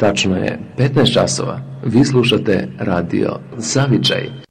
Tačno je 15 časova. Vi slušate radio Zavičaj.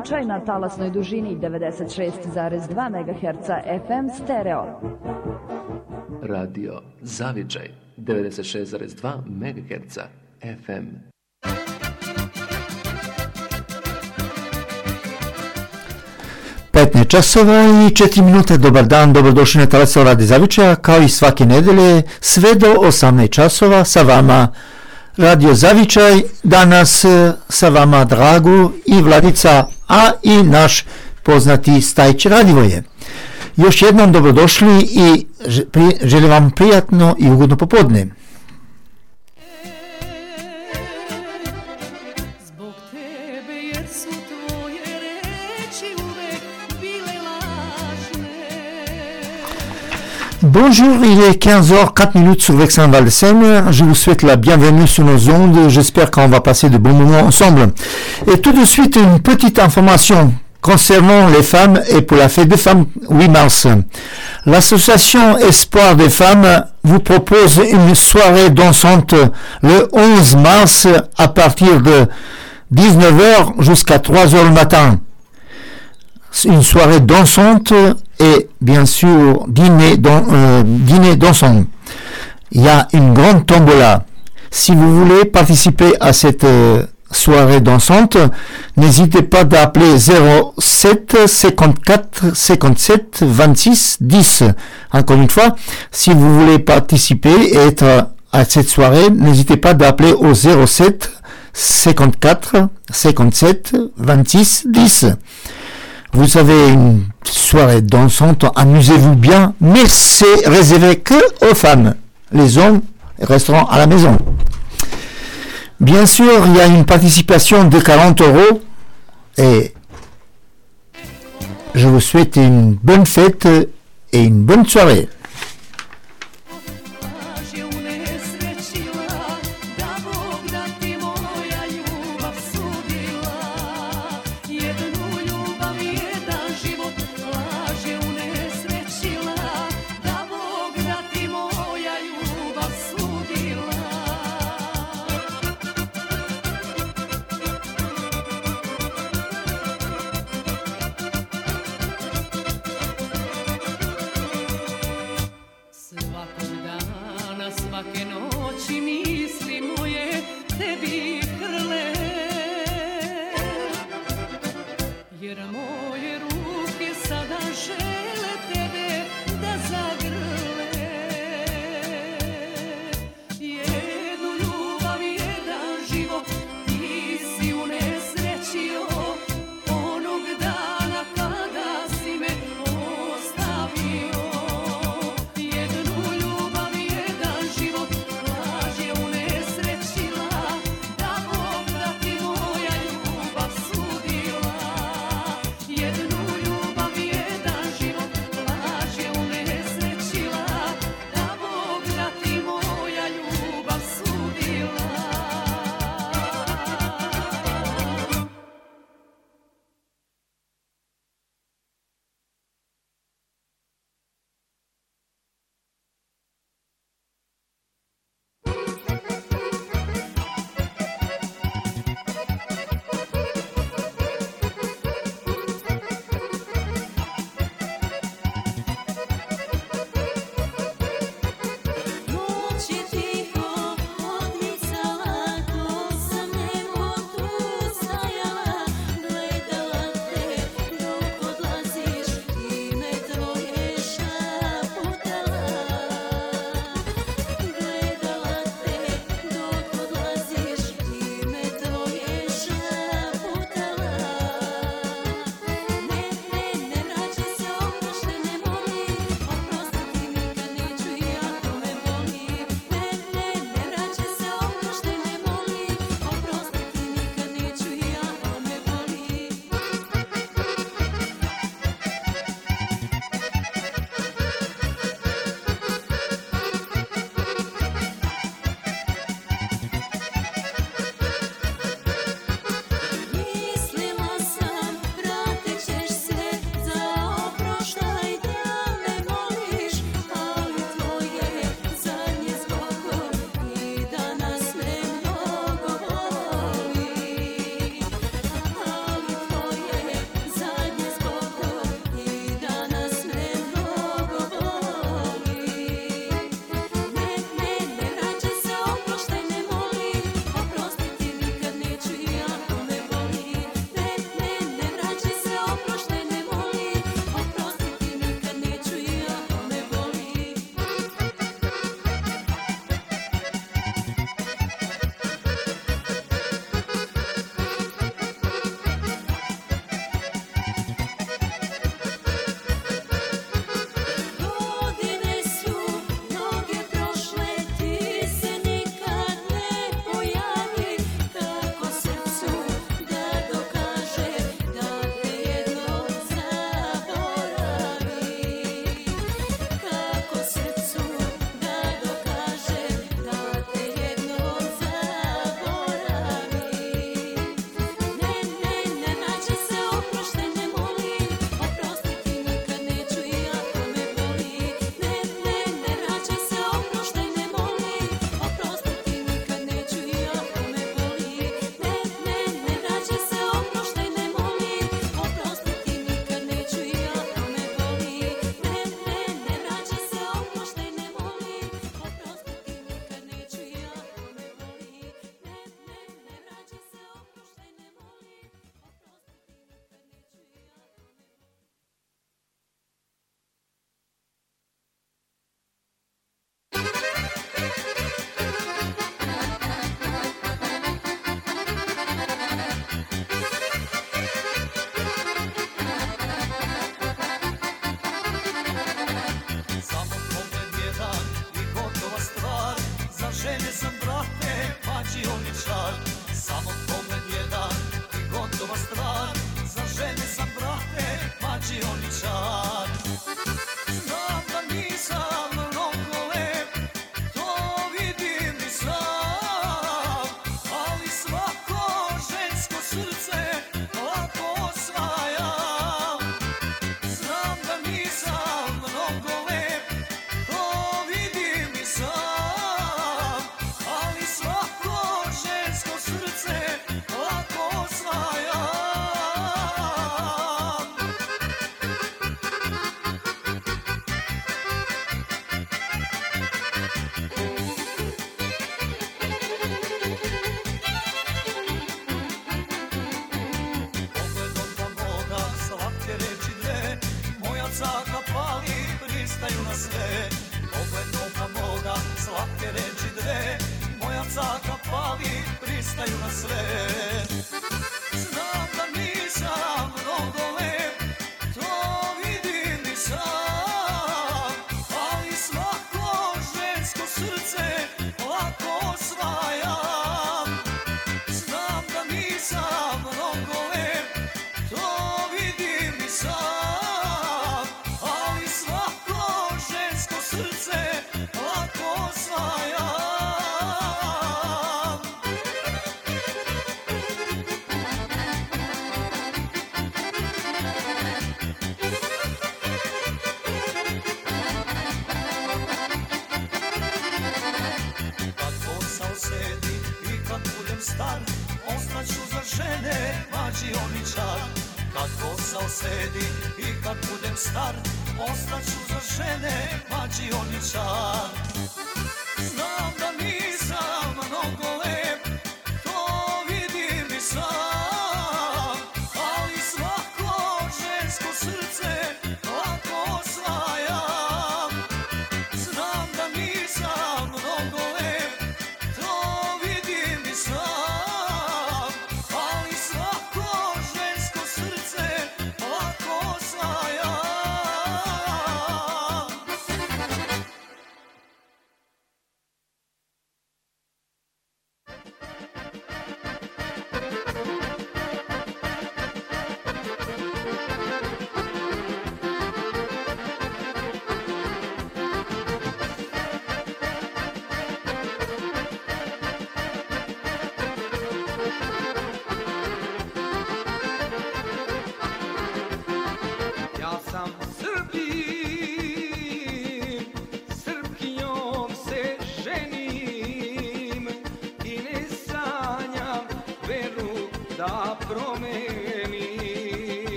Zavičaj na talasnoj dužini 96,2 MHz FM stereo. Radio Zavičaj 96,2 MHz FM. Časova i 4 minute. Dobar dan, dobrodošli na talasno radi Zavičaja, kao i svake nedelje, sve do 18 časova sa vama Radio Zavičaj, danas e, sa vama Dragu i Vladica, a i naš poznati Stajć Radivoje. Još jednom dobrodošli i želim vam prijatno i ugodno popodne. Bonjour, il est 15h 4 minutes sur Vexin Val. Je vous souhaite la bienvenue sur nos ondes. J'espère qu'on va passer de bons moments ensemble. Et tout de suite, une petite information concernant les femmes et pour la fête des femmes 8 mars. L'association Espoir des femmes vous propose une soirée dansante le 11 mars à partir de 19h jusqu'à 3h le matin une soirée dansante et bien sûr dîner, dans, euh, dîner dansant. Il y a une grande tombola. Si vous voulez participer à cette euh, soirée dansante, n'hésitez pas d'appeler 07 54 57 26 10. Encore une fois, si vous voulez participer et être à cette soirée, n'hésitez pas d'appeler au 07 54 57 26 10. Vous avez une soirée dansante, amusez-vous bien, mais c'est réservé que aux femmes. Les hommes resteront à la maison. Bien sûr, il y a une participation de 40 euros et je vous souhaite une bonne fête et une bonne soirée.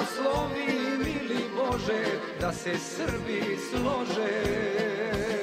Blagoslovi mili Bože Da se Srbi slože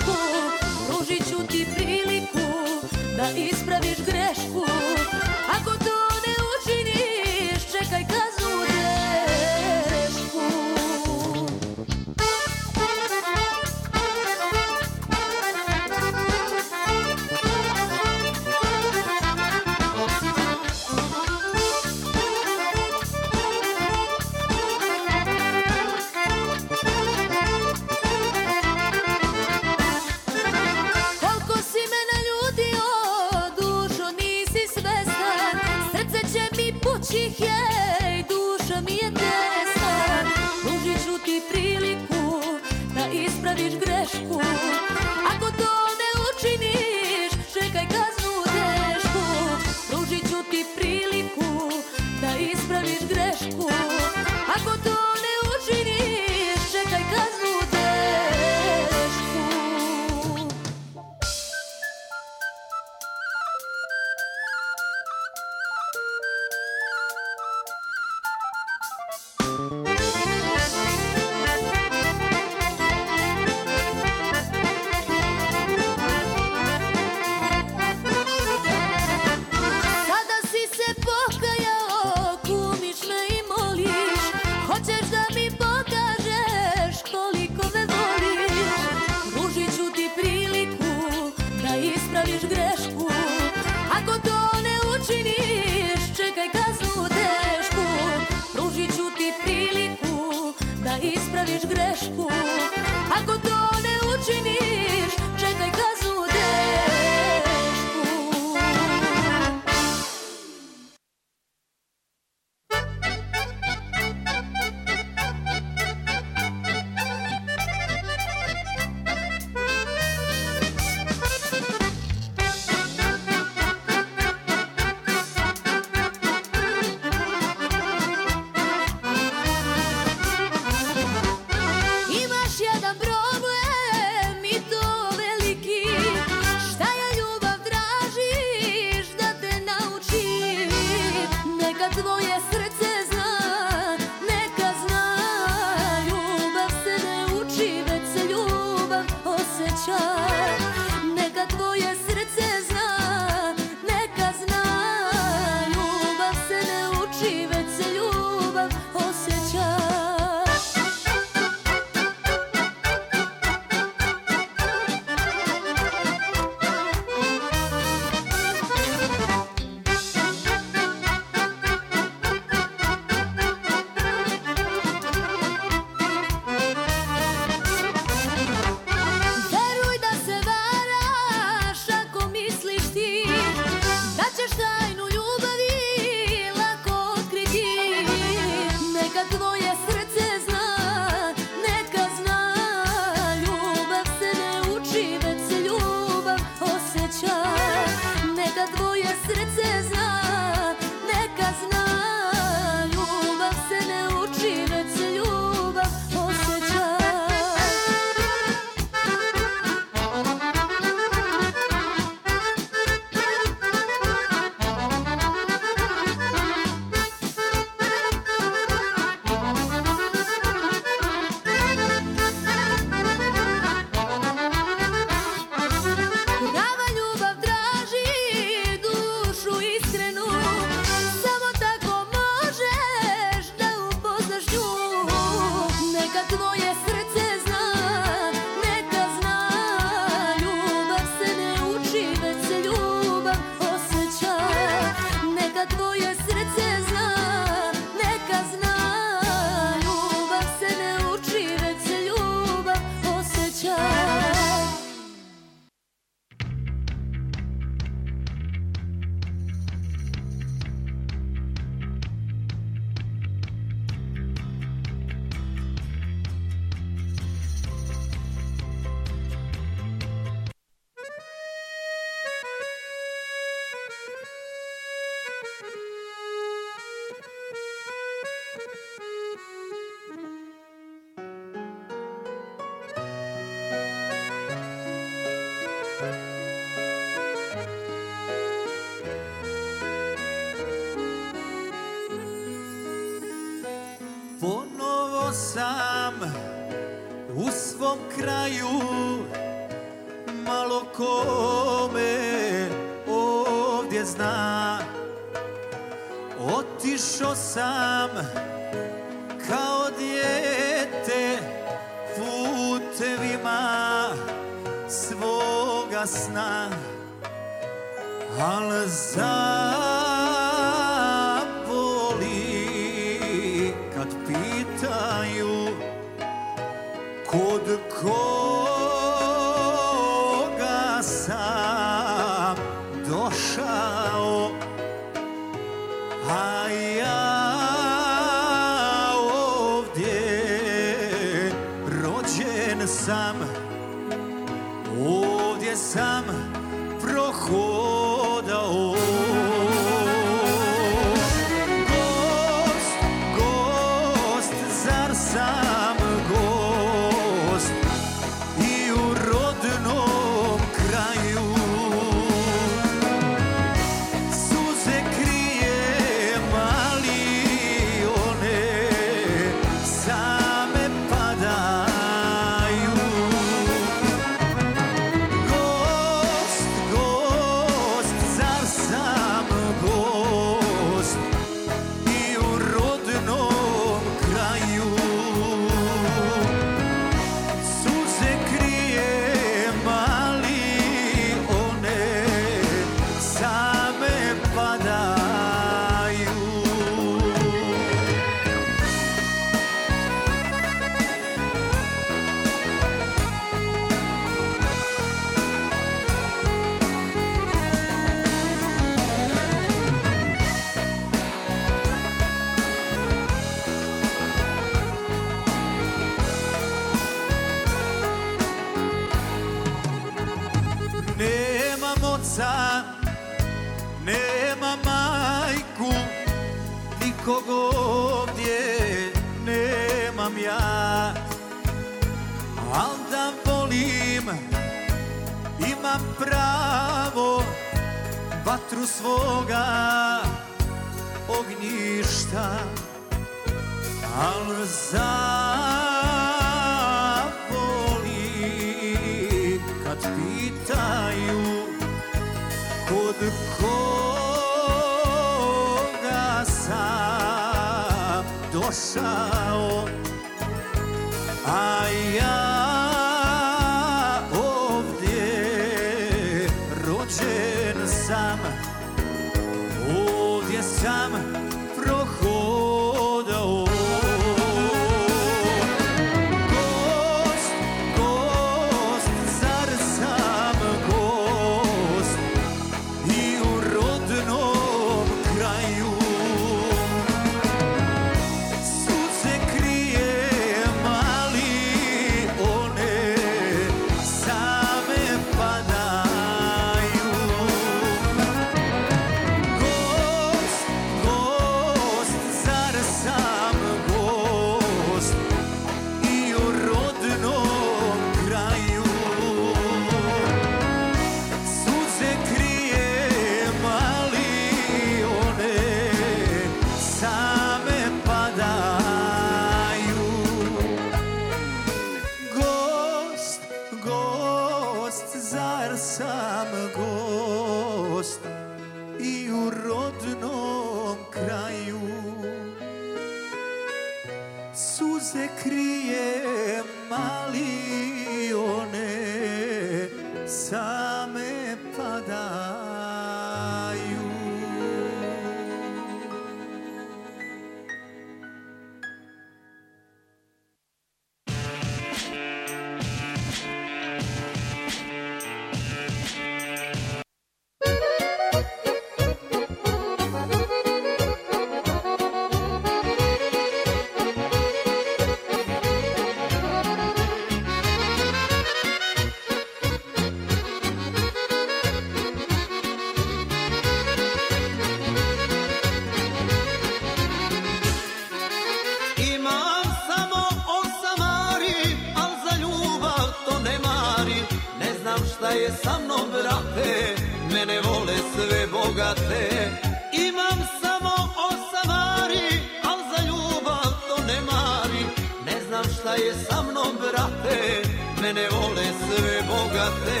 bogate. Imam samo osavari, al za ljubav to ne mari Ne znam šta je sa mnom brate, mene vole sve bogate.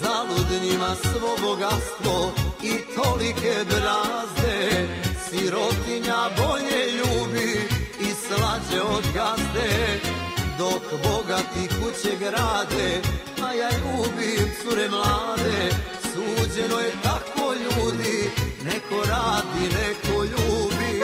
Zalud njima svo bogatstvo i tolike brazde. Sirotinja bolje ljubi i slađe od gazde. Dok bogati kuće grade, a ja ljubim cure mlade, suđeno je tako ljudi Neko radi, neko ljubi.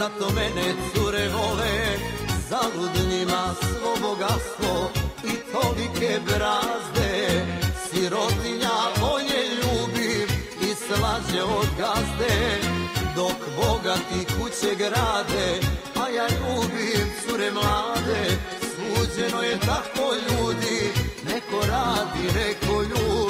Zato mene cure vole, zalud njima svo bogatstvo i tolike brazde. Sirotinja bolje ljubim i slađe od gazde, dok bogati kuće grade, a ja ljubim cure mlade. suđeno je tako ljudi, neko radi, neko ljubi.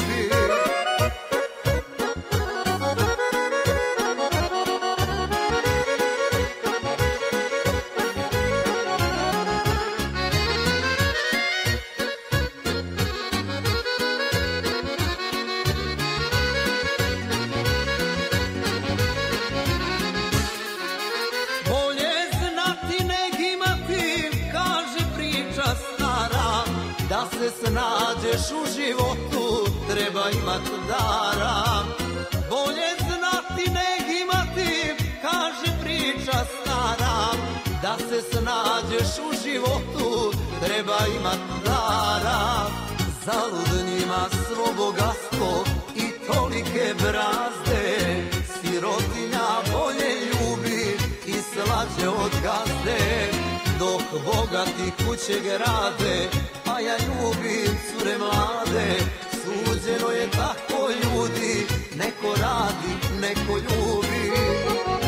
treba imat dara Zalud njima svo bogatstvo i tolike brazde. Sirotinja bolje ljubi i slađe od gazde Dok bogati kuće grade, a ja ljubim cure mlade. Suđeno je tako ljudi, neko radi, neko ljubi.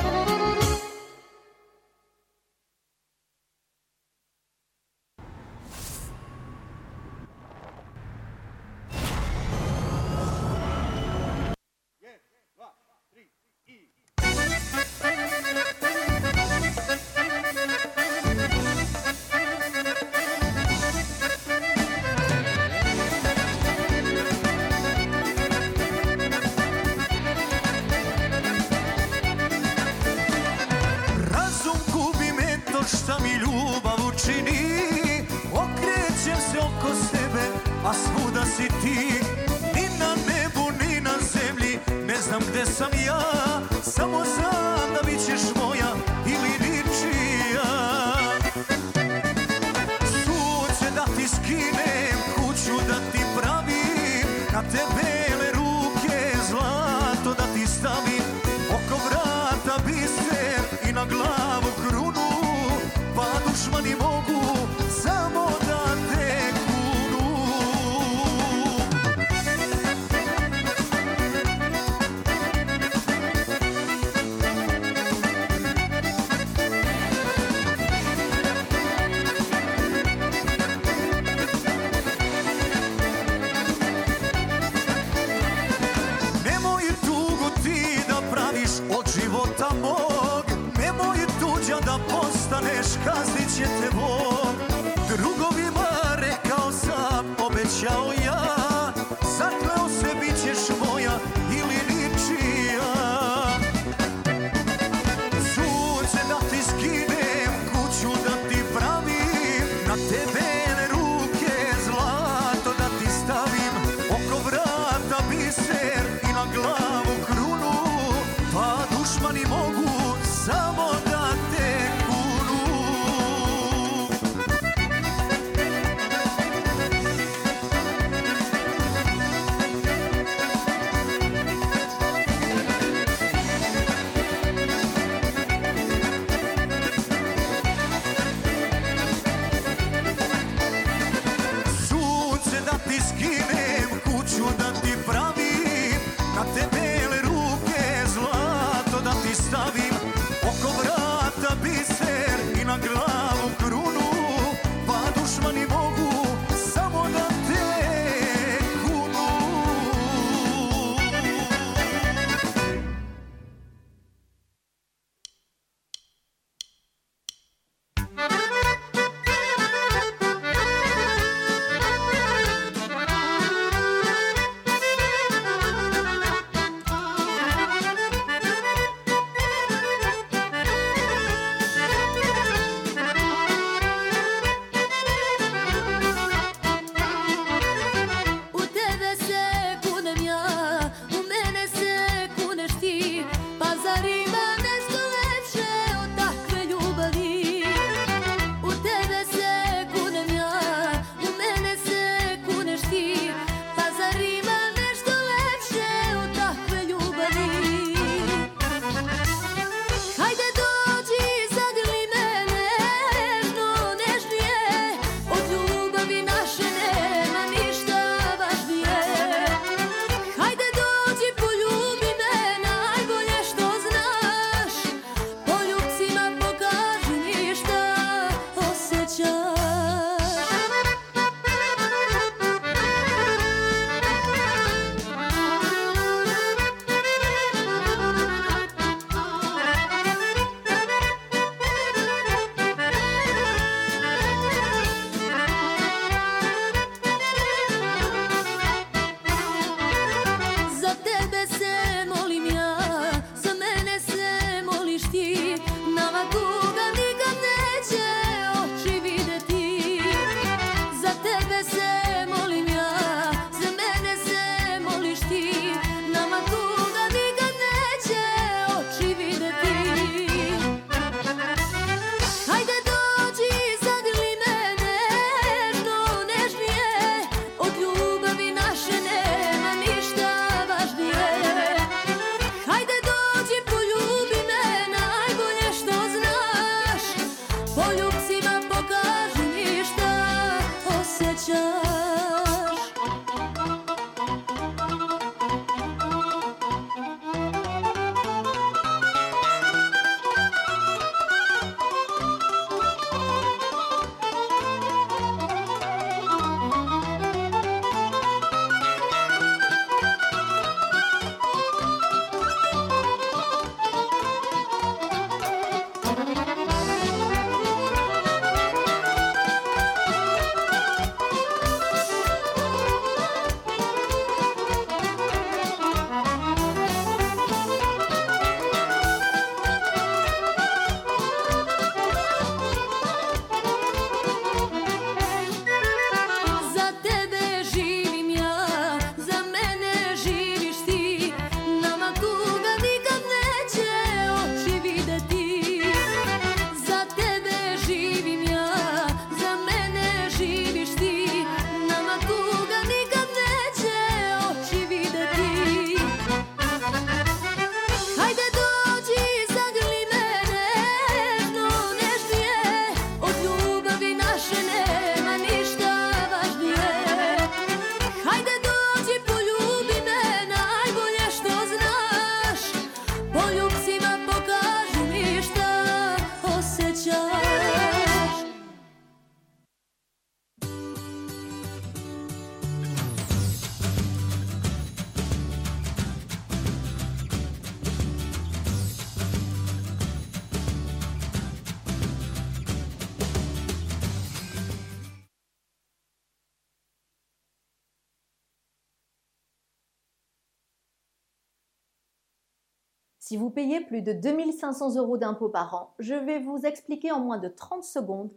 Si vous payez plus de 2500 euros d'impôts par an, je vais vous expliquer en moins de 30 secondes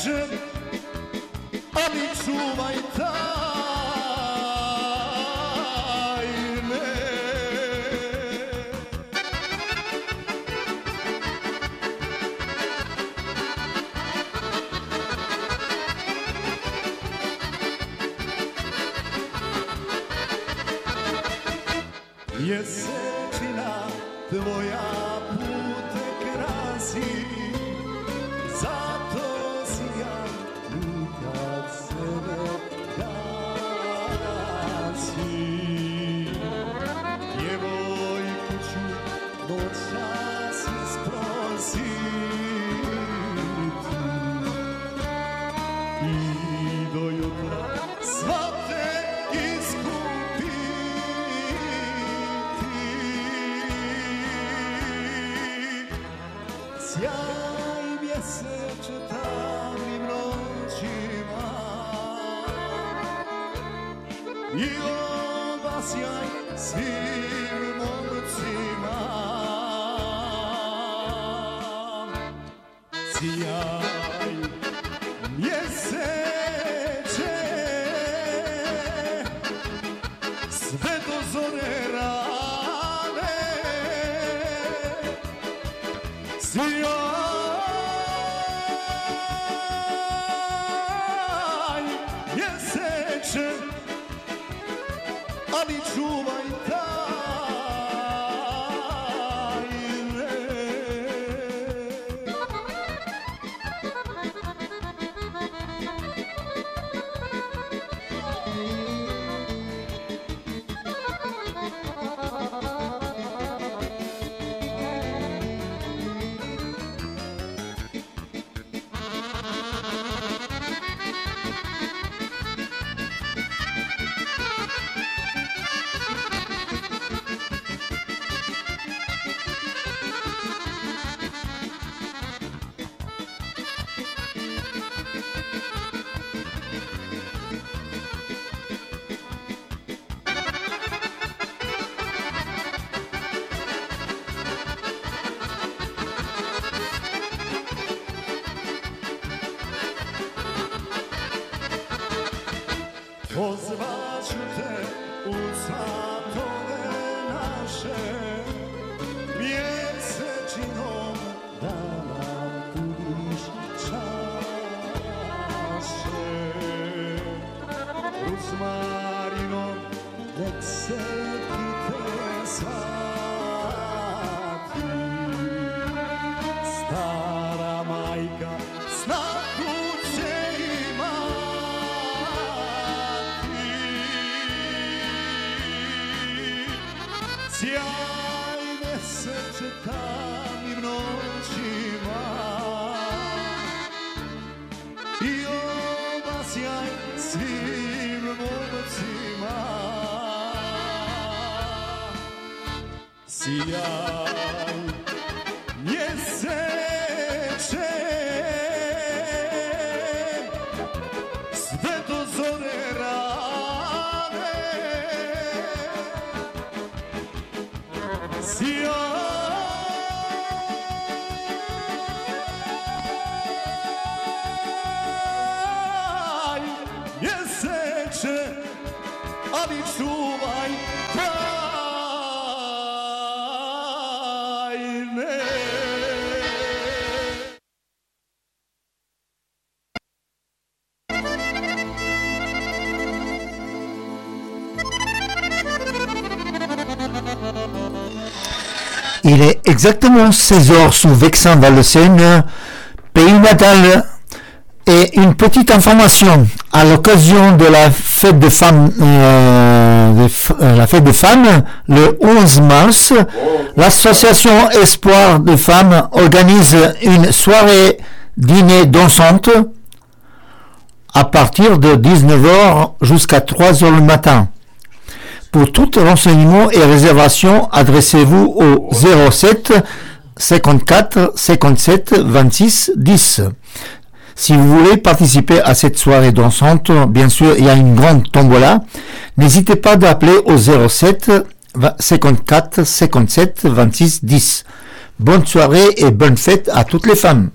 vežem, ali čuvaj taj. Exactement 16 heures sous Vexin Val de Seine, pays natal. Et une petite information à l'occasion de la fête des femmes, euh, euh, femmes, le 11 mars, l'association Espoir de femmes organise une soirée dîner dansante à partir de 19h jusqu'à 3h le matin. Pour tout renseignement et réservation, adressez-vous au 07 54 57 26 10. Si vous voulez participer à cette soirée dansante, bien sûr, il y a une grande tombola. N'hésitez pas d'appeler au 07 54 57 26 10. Bonne soirée et bonne fête à toutes les femmes.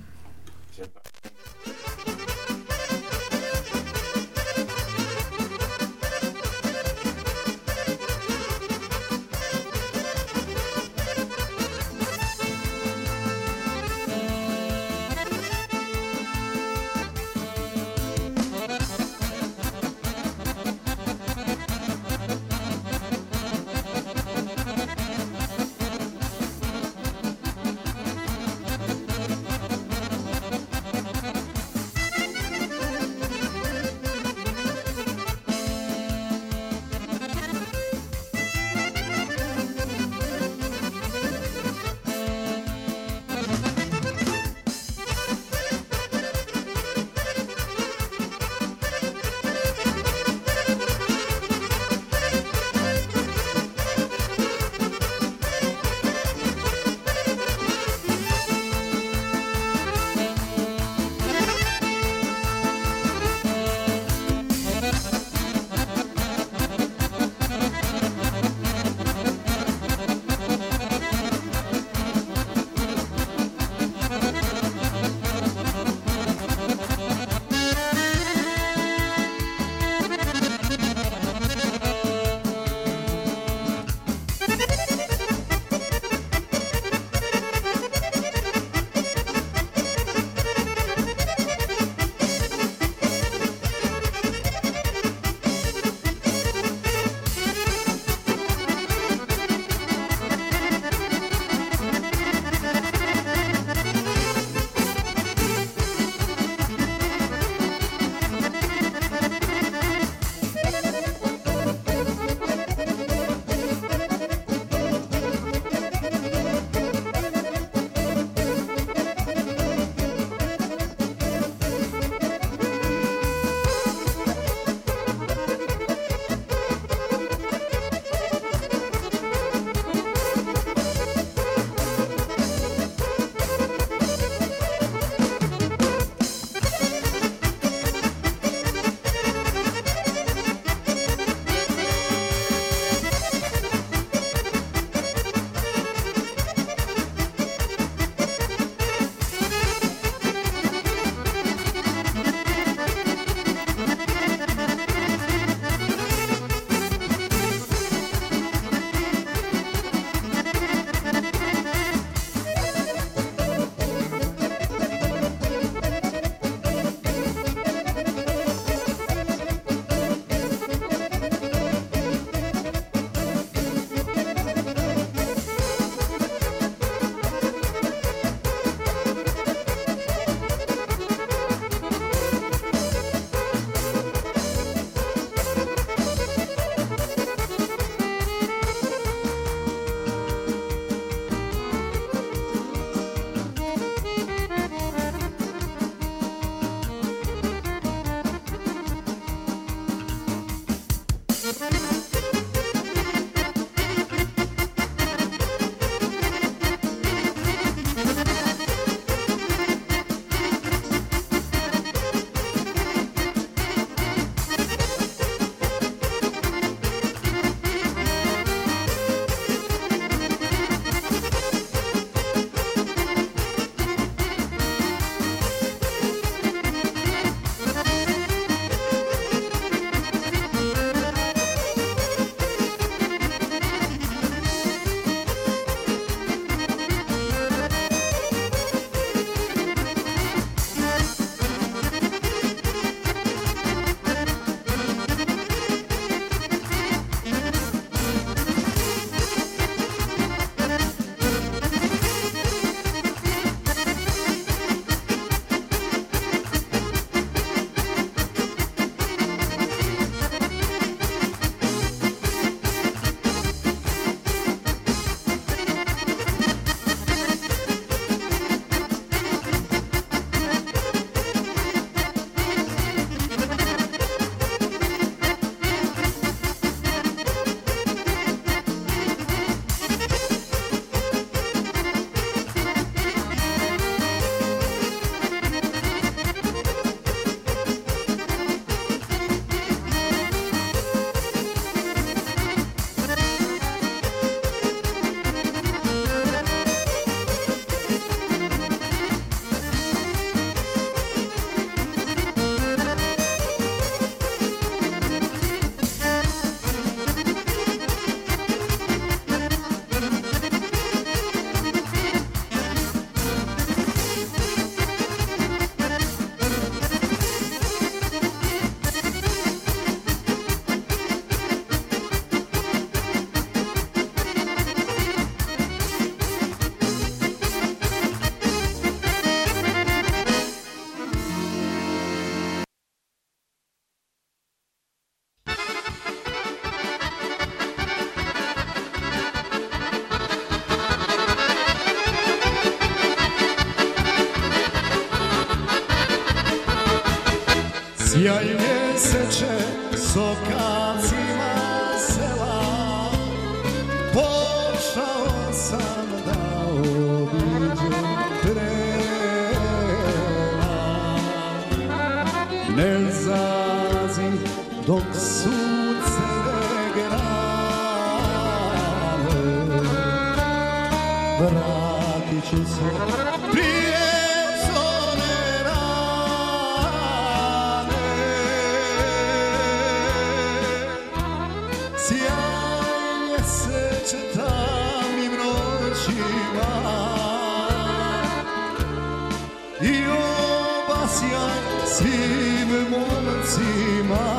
Simon, Simon.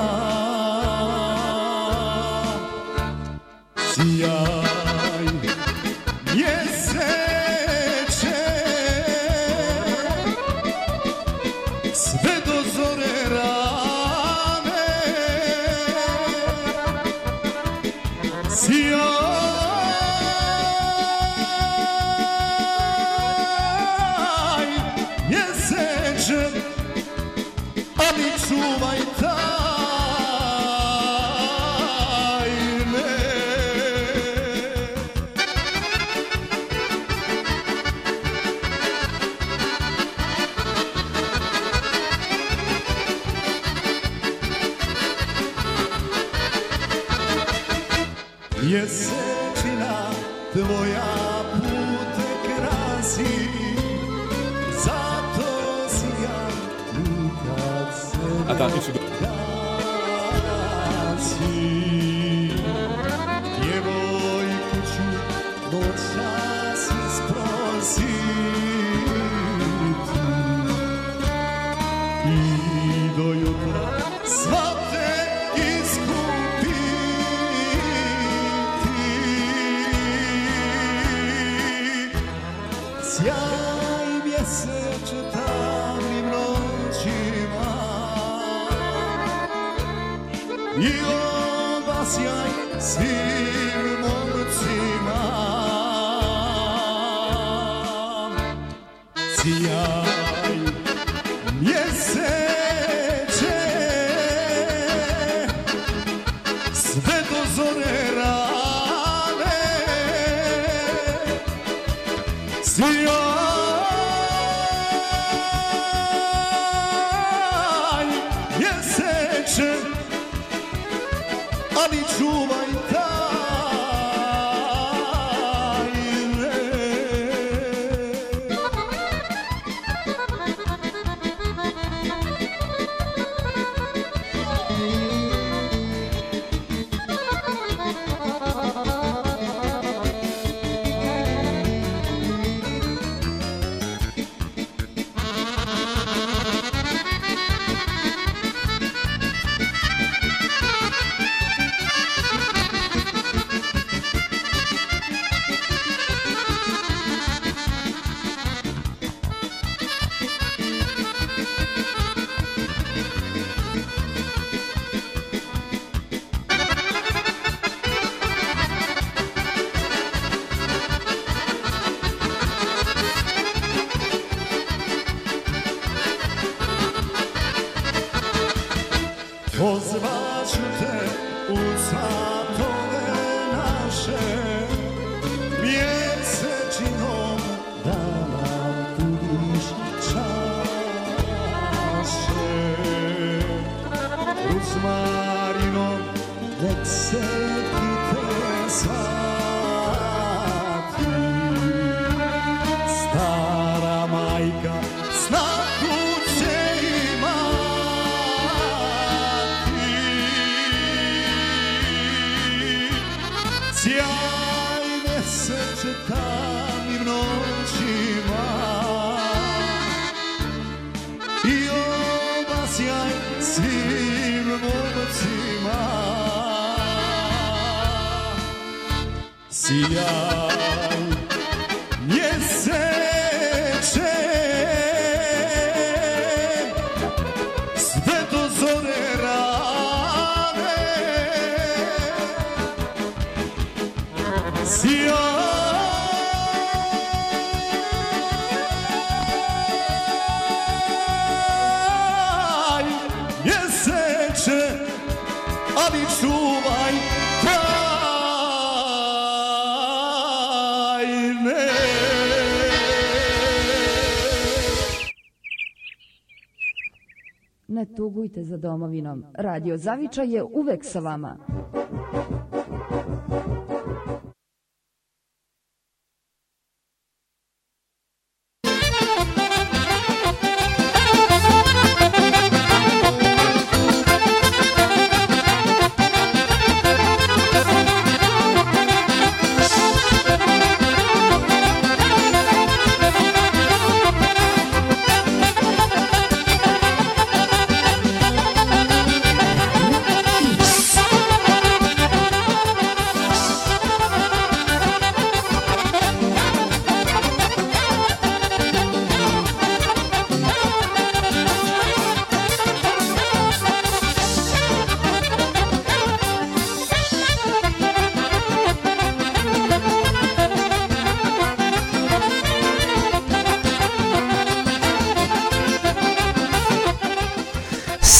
Putujte za domovinom. Radio Zavičaj je uvek sa vama.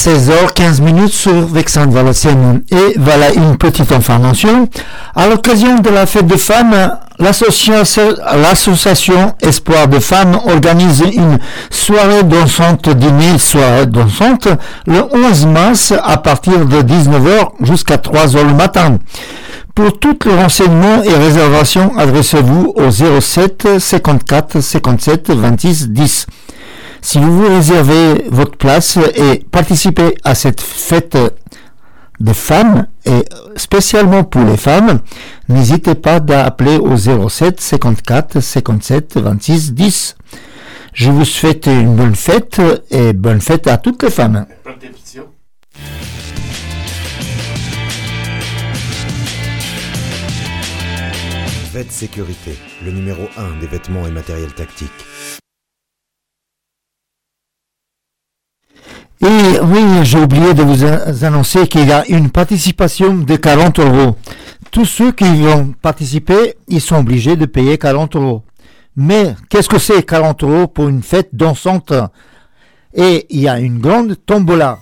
16h15 minutes sur Vexin Valenciennes. Et voilà une petite information. À l'occasion de la fête de femmes, l'association l'association Espoir de femmes organise une soirée dansante, dîner soirée dansante, le 11 mars à partir de 19h jusqu'à 3h le matin. Pour tous les renseignements et réservations, adressez-vous au 07 54 57 26 10. Si vous voulez réserver votre place et participer à cette fête de femmes, et spécialement pour les femmes, n'hésitez pas d'appeler au 07 54 57 26 10. Je vous souhaite une bonne fête et bonne fête à toutes les femmes. Fête Sécurité, le numéro 1 des vêtements et matériel tactique. Oui, j'ai oublié de vous annoncer qu'il y a une participation de 40 euros. Tous ceux qui vont participer, ils sont obligés de payer 40 euros. Mais qu'est-ce que c'est 40 euros pour une fête dansante? Et il y a une grande tombola.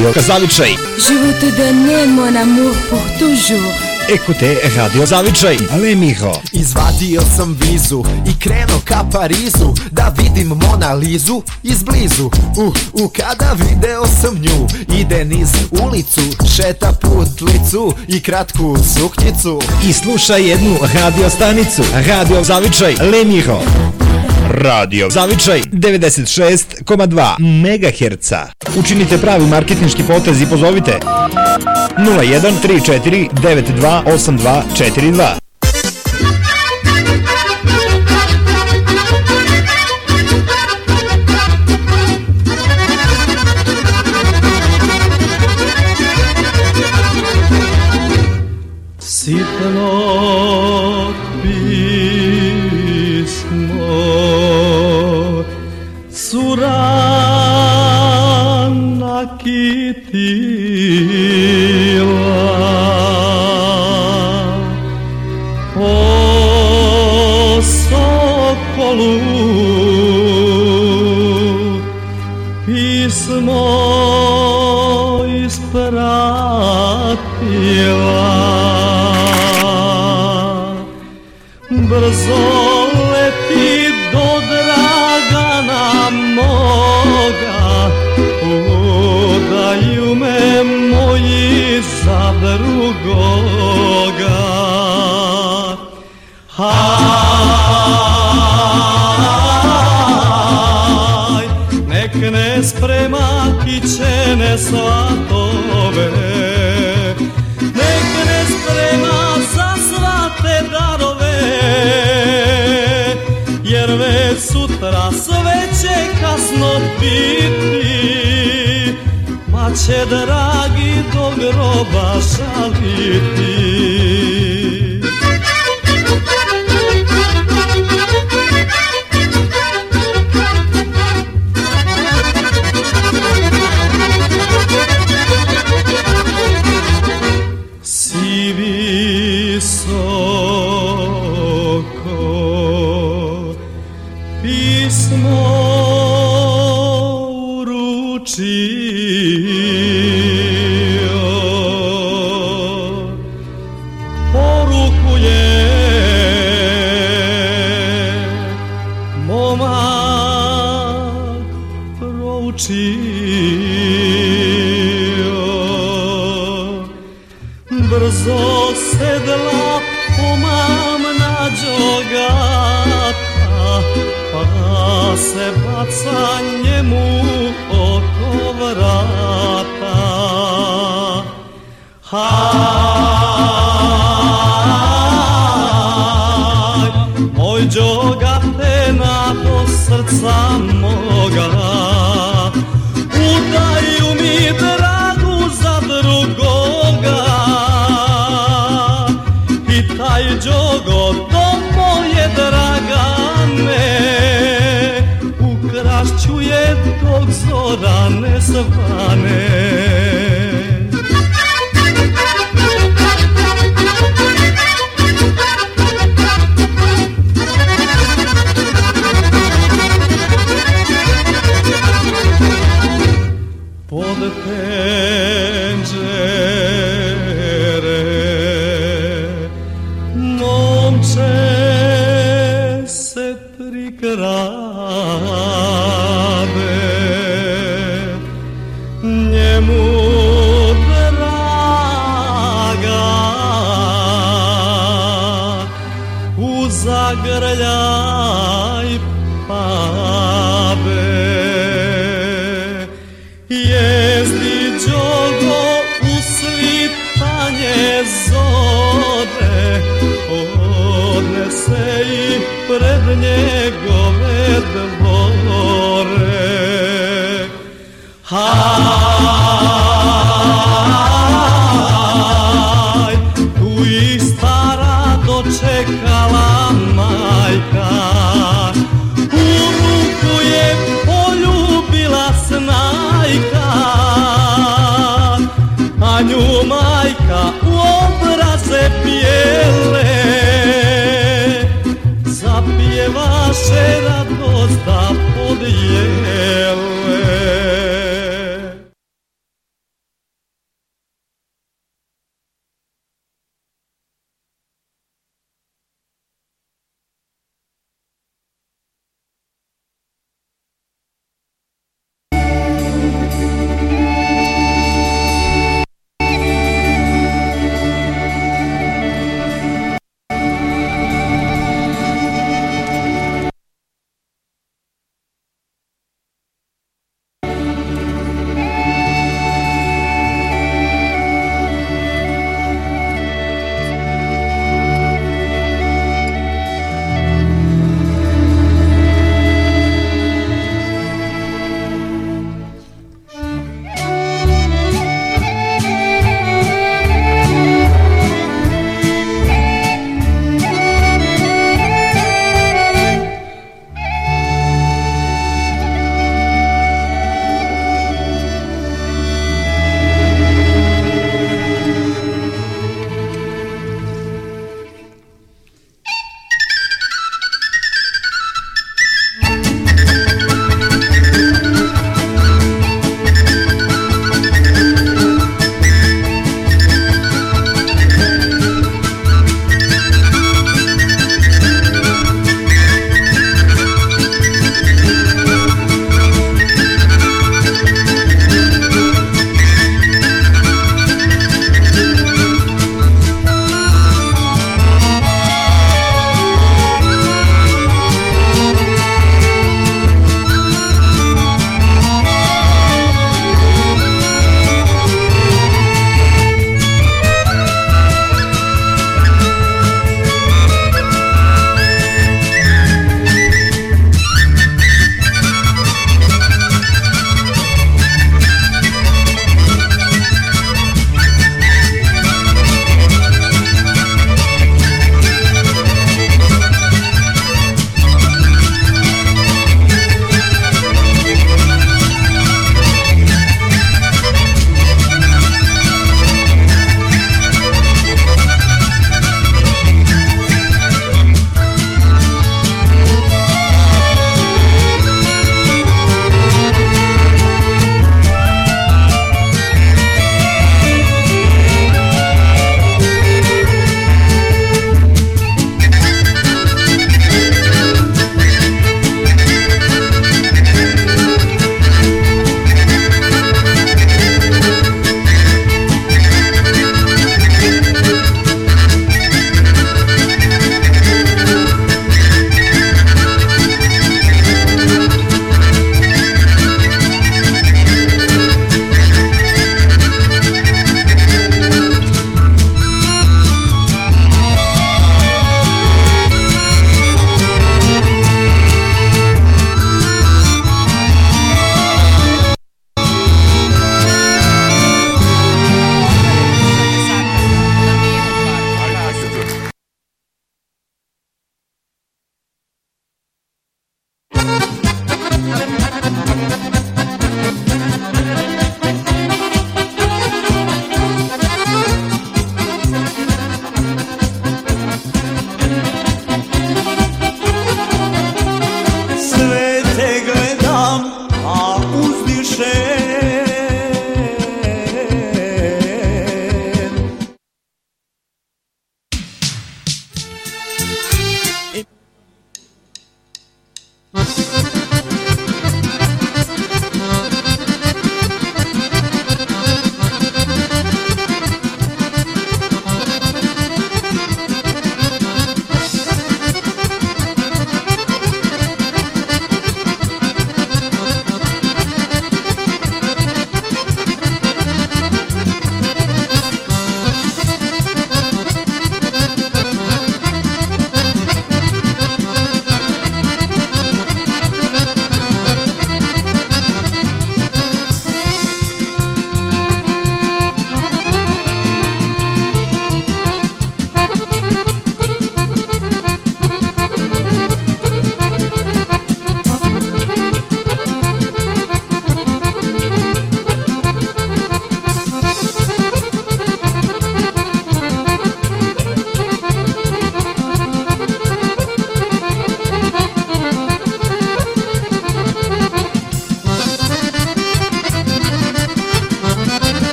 Radio Zavičaj. Život de ne, на amour, pour toujours. Radio Zavičaj. Ale Miho. Izvadio sam vizu i krenuo ka Parizu da vidim Mona Lizu izblizu. Uh, uh, kada video sam nju ide niz ulicu, šeta putlicu i kratku suknjicu. I sluša jednu radio stanicu. Radio Zavičaj. Le Miho. Radio Zavičaj 96,2 MHz. Učinite pravi marketnički potez i pozovite 01 34 92 82 42.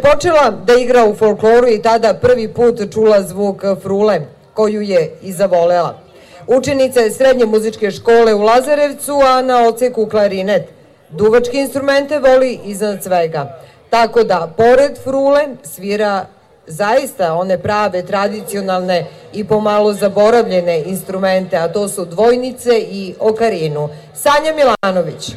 počela da igra u folkloru i tada prvi put čula zvuk frule, koju je i zavolela. Učenica je srednje muzičke škole u Lazarevcu, a na oceku klarinet. Duvačke instrumente voli iznad svega. Tako da, pored frule, svira zaista one prave, tradicionalne i pomalo zaboravljene instrumente, a to su dvojnice i okarinu. Sanja Milanović.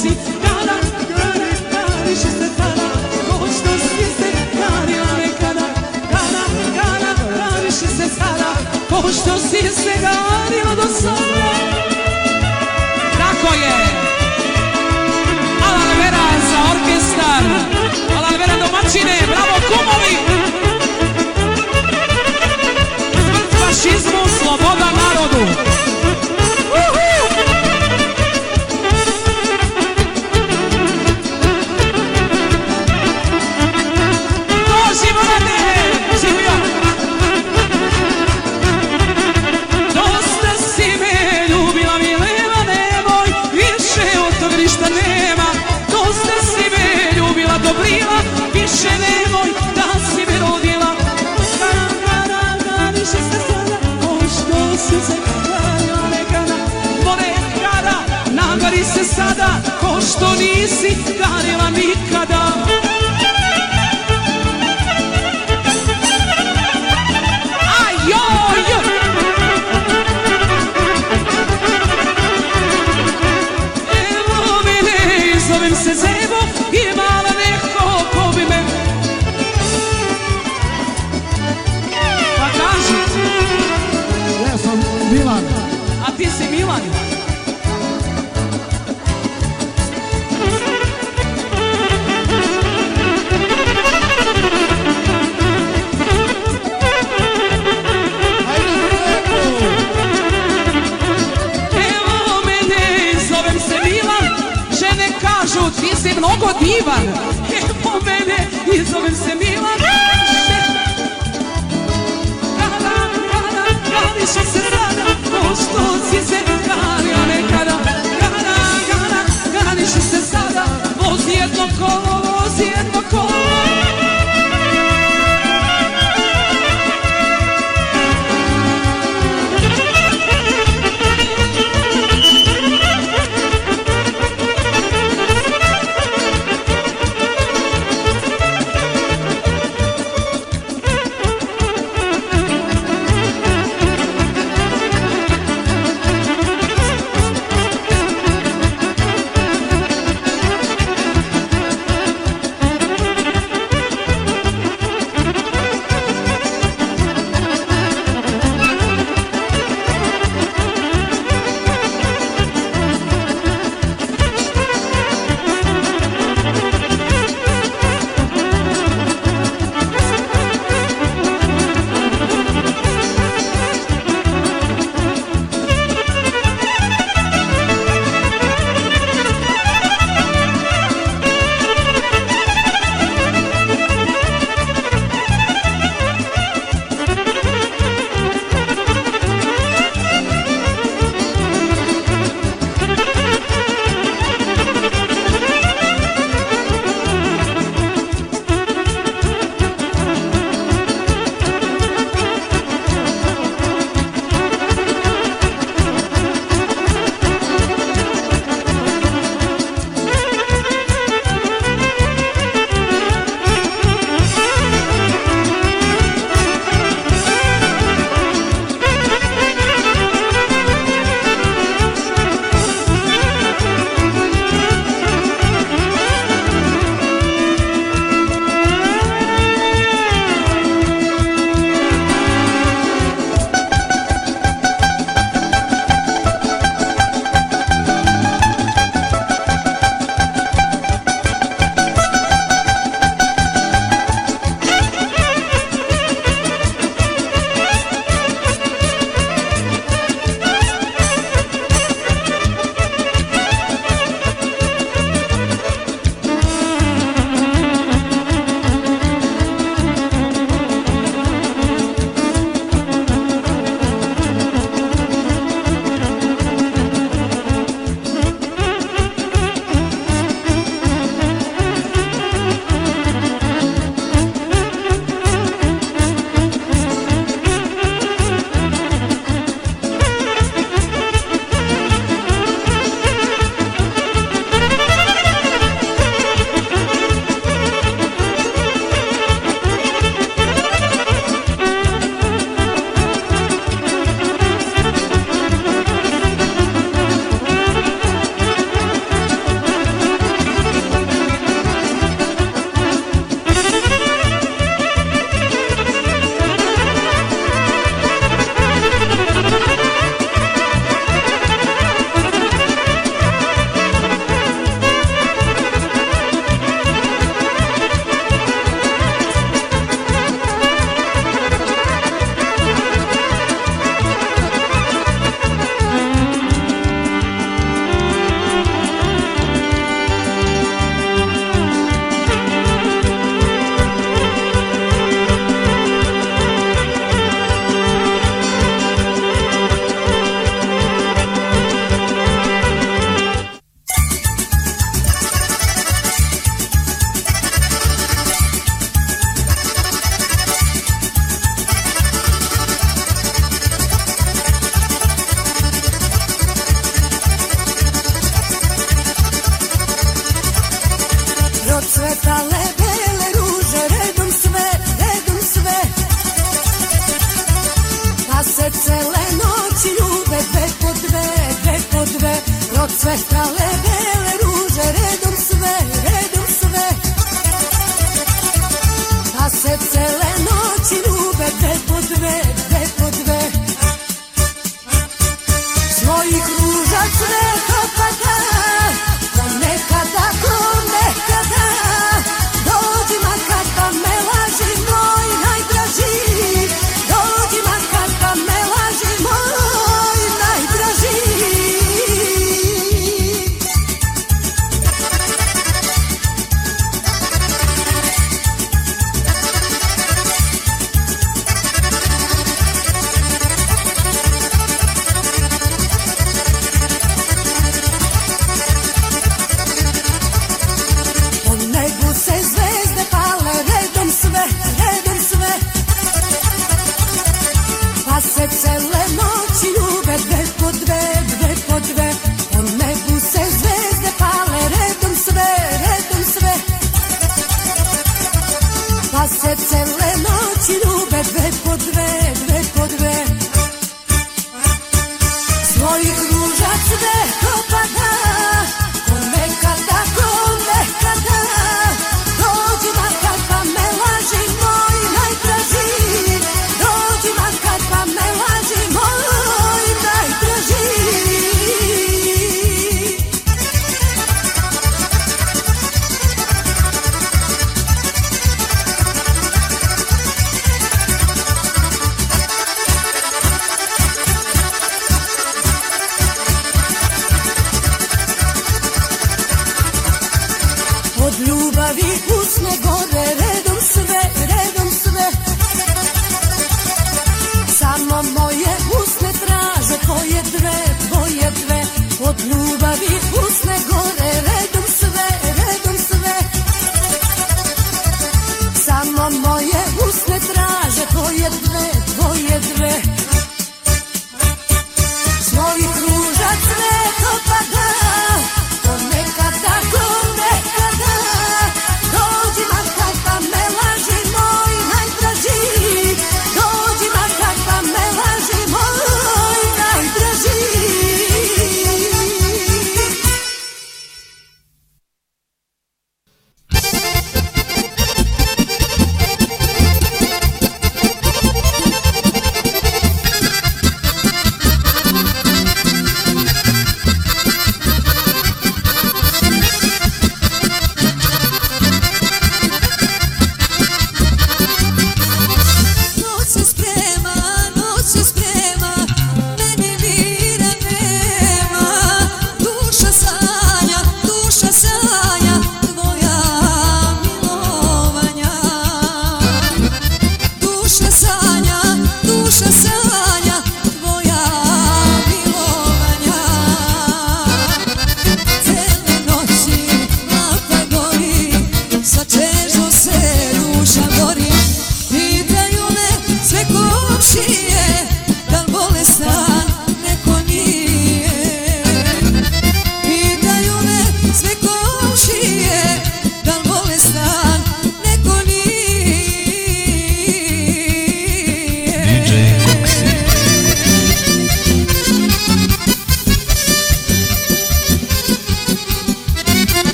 sit iban, que pomene, né? isso vence mi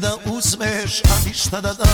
Da uzmeš, a ništa da daš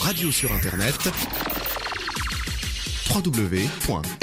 Radio sur Internet www.rdvs.fr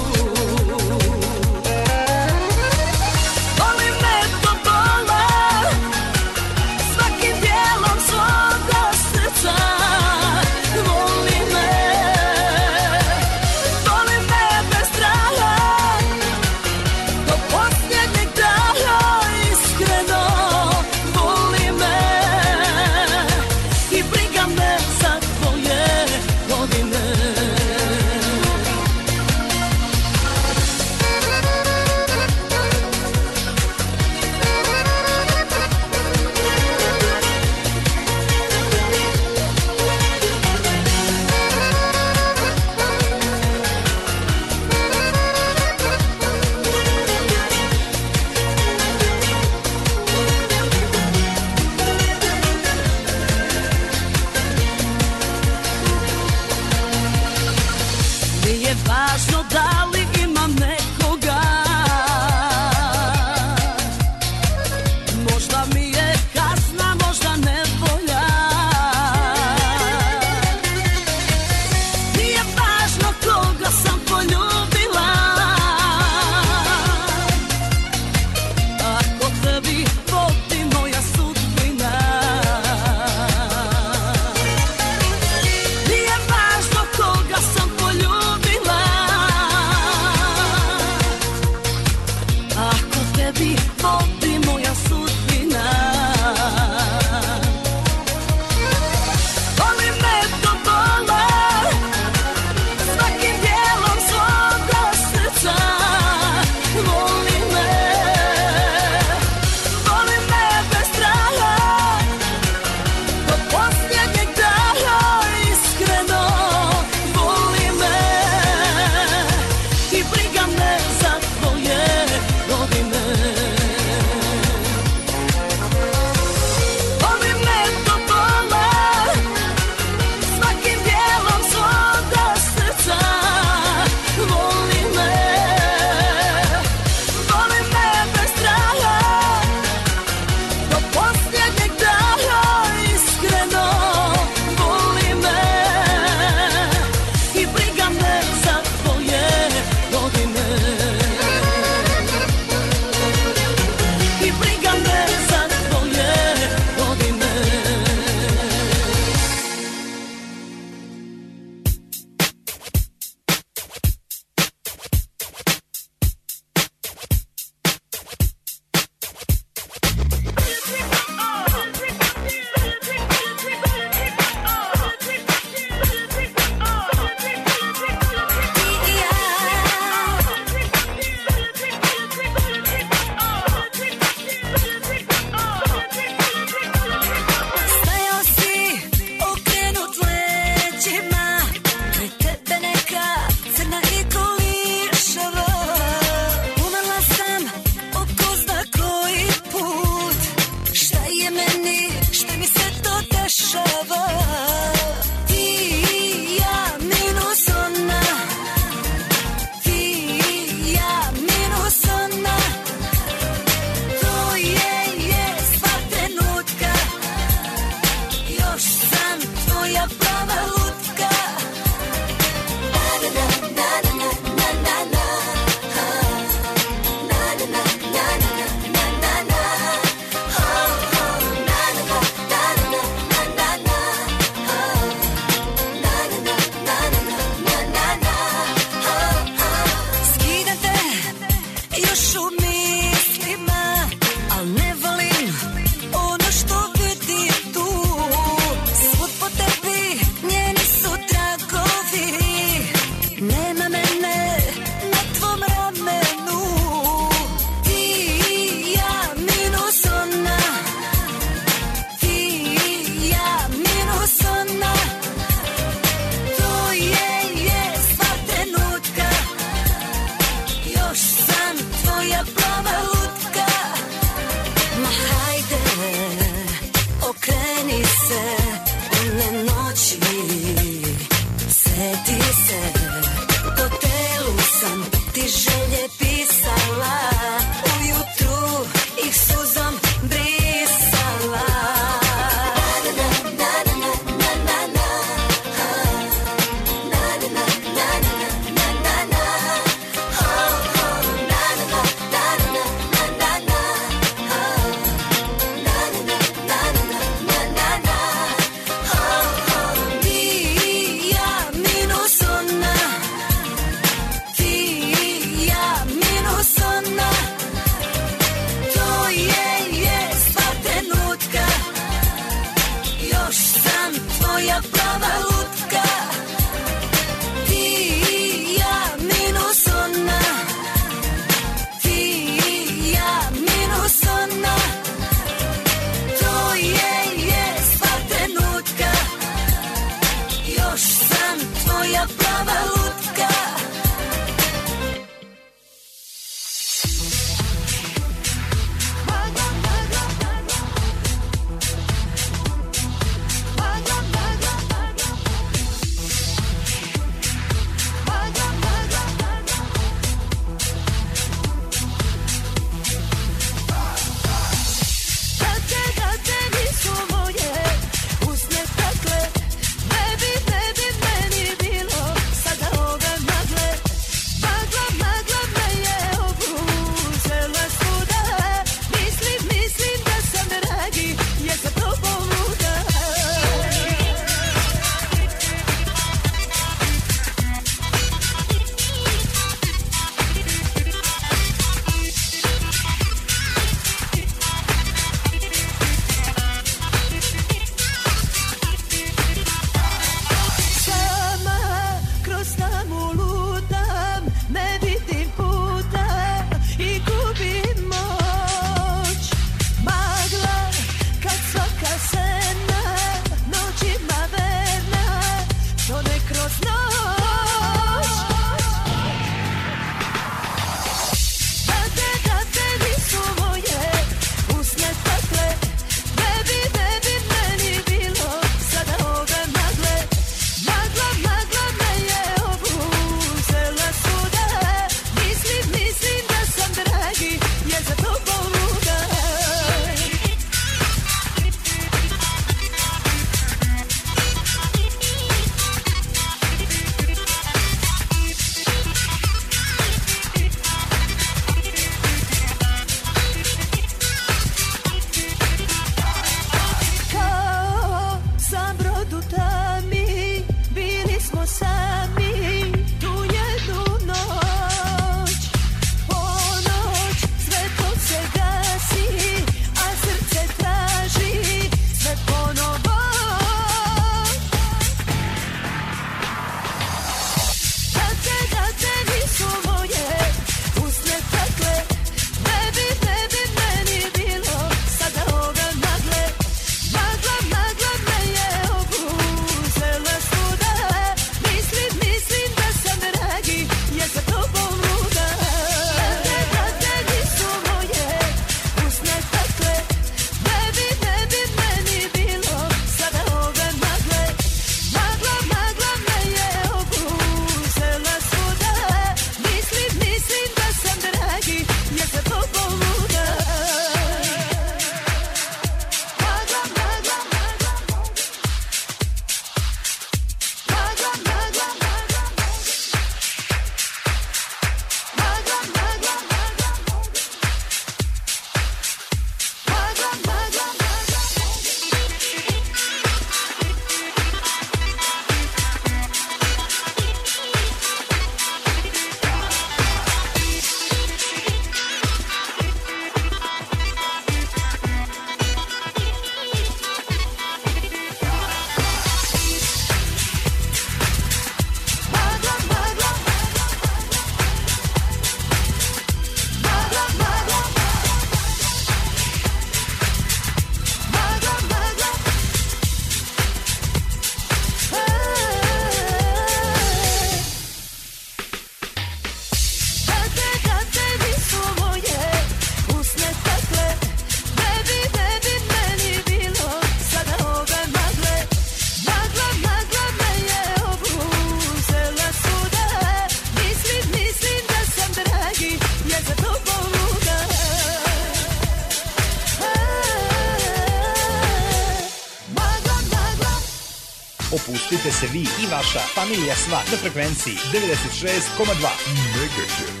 se vi i vaša familija sva na frekvenciji 96,2 Megahertz.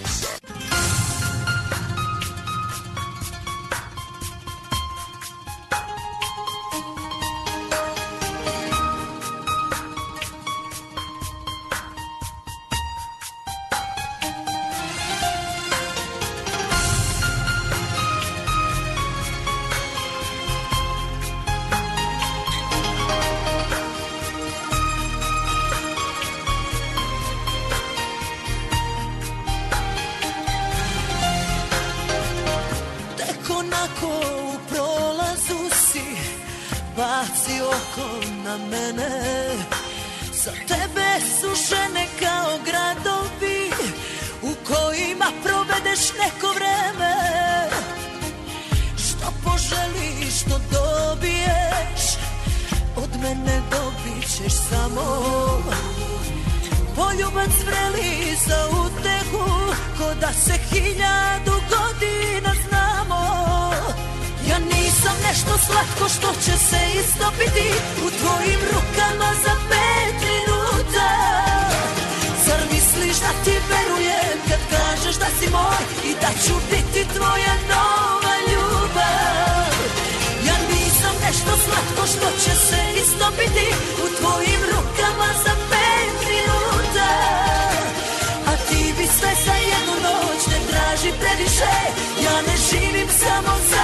Vamos a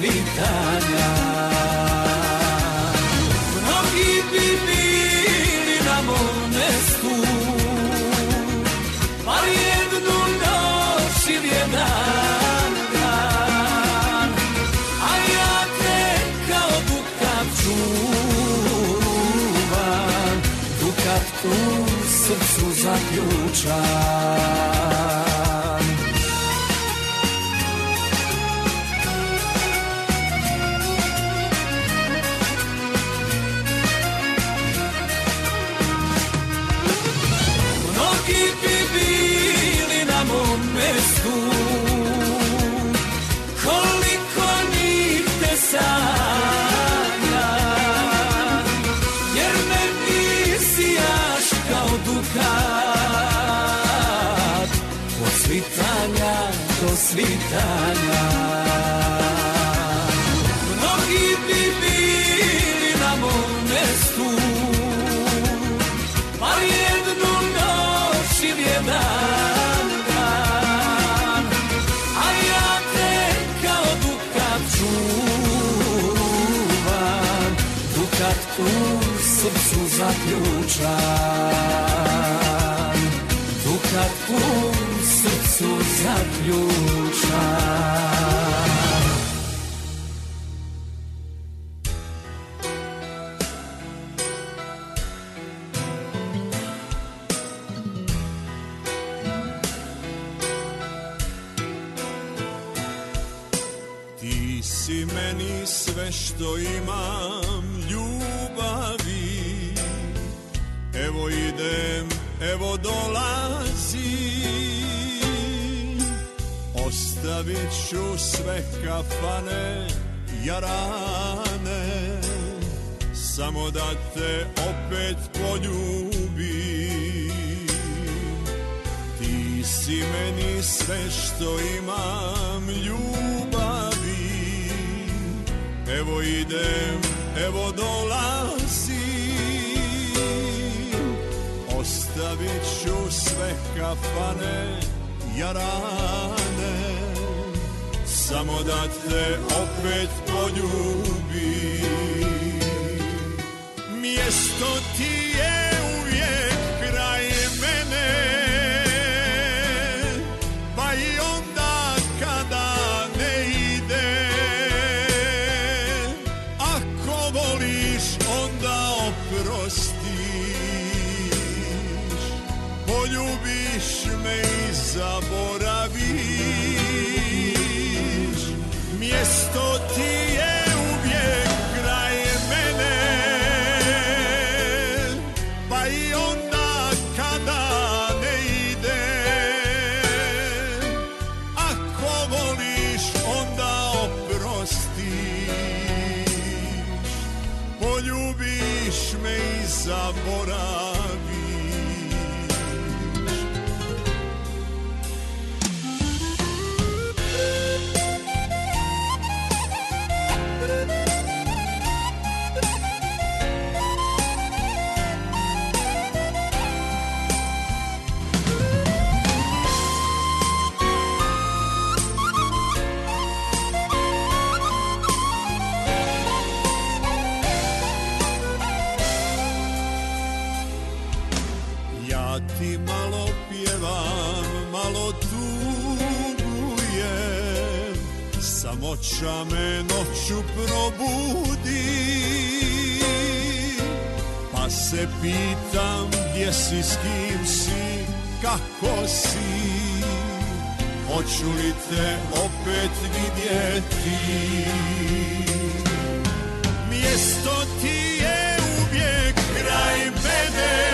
Transmitania. što imam ljubavi. Evo idem, evo dolazim. Ostavit ću sve kafane, jarane Samo da te opet poljubim. Ti si meni sve što imam ljubavi. Evo idem, evo dolazim Ostavit ću sve kafane jarane. Samo da te opet poljubim. Mjesto ti je me noću probudi. Pa se pitam gdje si, s kim si, kako si? Hoću li te opet vidjeti? Mjesto ti je uvijek kraj mene.